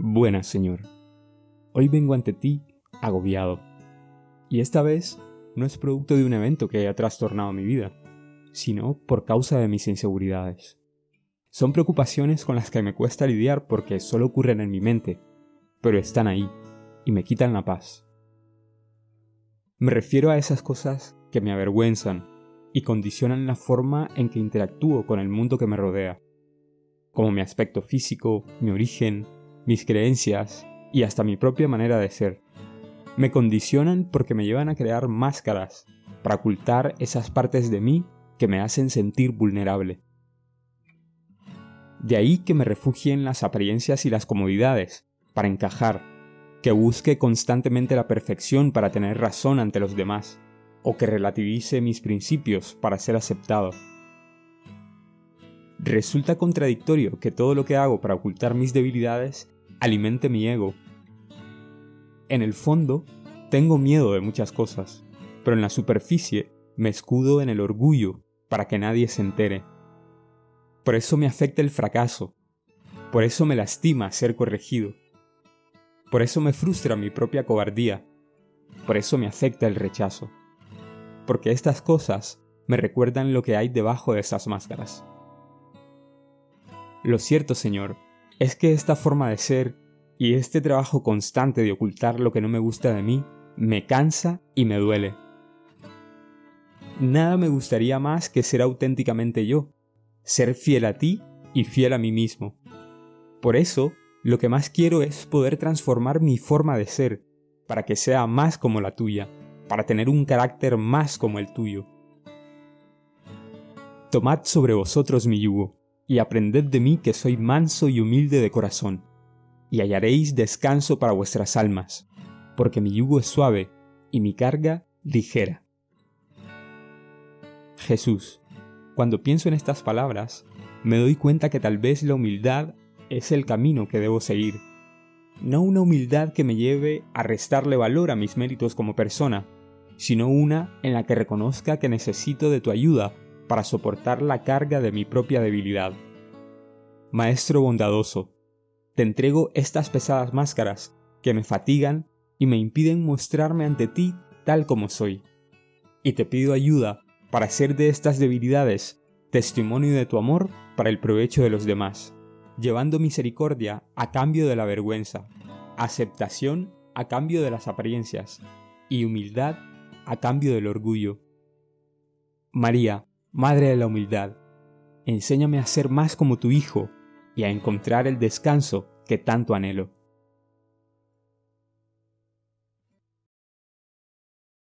Buenas, Señor. Hoy vengo ante ti agobiado. Y esta vez no es producto de un evento que haya trastornado mi vida, sino por causa de mis inseguridades. Son preocupaciones con las que me cuesta lidiar porque solo ocurren en mi mente, pero están ahí y me quitan la paz. Me refiero a esas cosas que me avergüenzan y condicionan la forma en que interactúo con el mundo que me rodea como mi aspecto físico, mi origen, mis creencias y hasta mi propia manera de ser. Me condicionan porque me llevan a crear máscaras para ocultar esas partes de mí que me hacen sentir vulnerable. De ahí que me refugie en las apariencias y las comodidades, para encajar, que busque constantemente la perfección para tener razón ante los demás, o que relativice mis principios para ser aceptado. Resulta contradictorio que todo lo que hago para ocultar mis debilidades alimente mi ego. En el fondo, tengo miedo de muchas cosas, pero en la superficie me escudo en el orgullo para que nadie se entere. Por eso me afecta el fracaso, por eso me lastima ser corregido, por eso me frustra mi propia cobardía, por eso me afecta el rechazo, porque estas cosas me recuerdan lo que hay debajo de esas máscaras. Lo cierto, Señor, es que esta forma de ser y este trabajo constante de ocultar lo que no me gusta de mí me cansa y me duele. Nada me gustaría más que ser auténticamente yo, ser fiel a ti y fiel a mí mismo. Por eso, lo que más quiero es poder transformar mi forma de ser, para que sea más como la tuya, para tener un carácter más como el tuyo. Tomad sobre vosotros mi yugo y aprended de mí que soy manso y humilde de corazón, y hallaréis descanso para vuestras almas, porque mi yugo es suave y mi carga ligera. Jesús, cuando pienso en estas palabras, me doy cuenta que tal vez la humildad es el camino que debo seguir. No una humildad que me lleve a restarle valor a mis méritos como persona, sino una en la que reconozca que necesito de tu ayuda para soportar la carga de mi propia debilidad. Maestro bondadoso, te entrego estas pesadas máscaras que me fatigan y me impiden mostrarme ante ti tal como soy. Y te pido ayuda para hacer de estas debilidades testimonio de tu amor para el provecho de los demás, llevando misericordia a cambio de la vergüenza, aceptación a cambio de las apariencias y humildad a cambio del orgullo. María, Madre de la Humildad, enséñame a ser más como tu Hijo y a encontrar el descanso que tanto anhelo.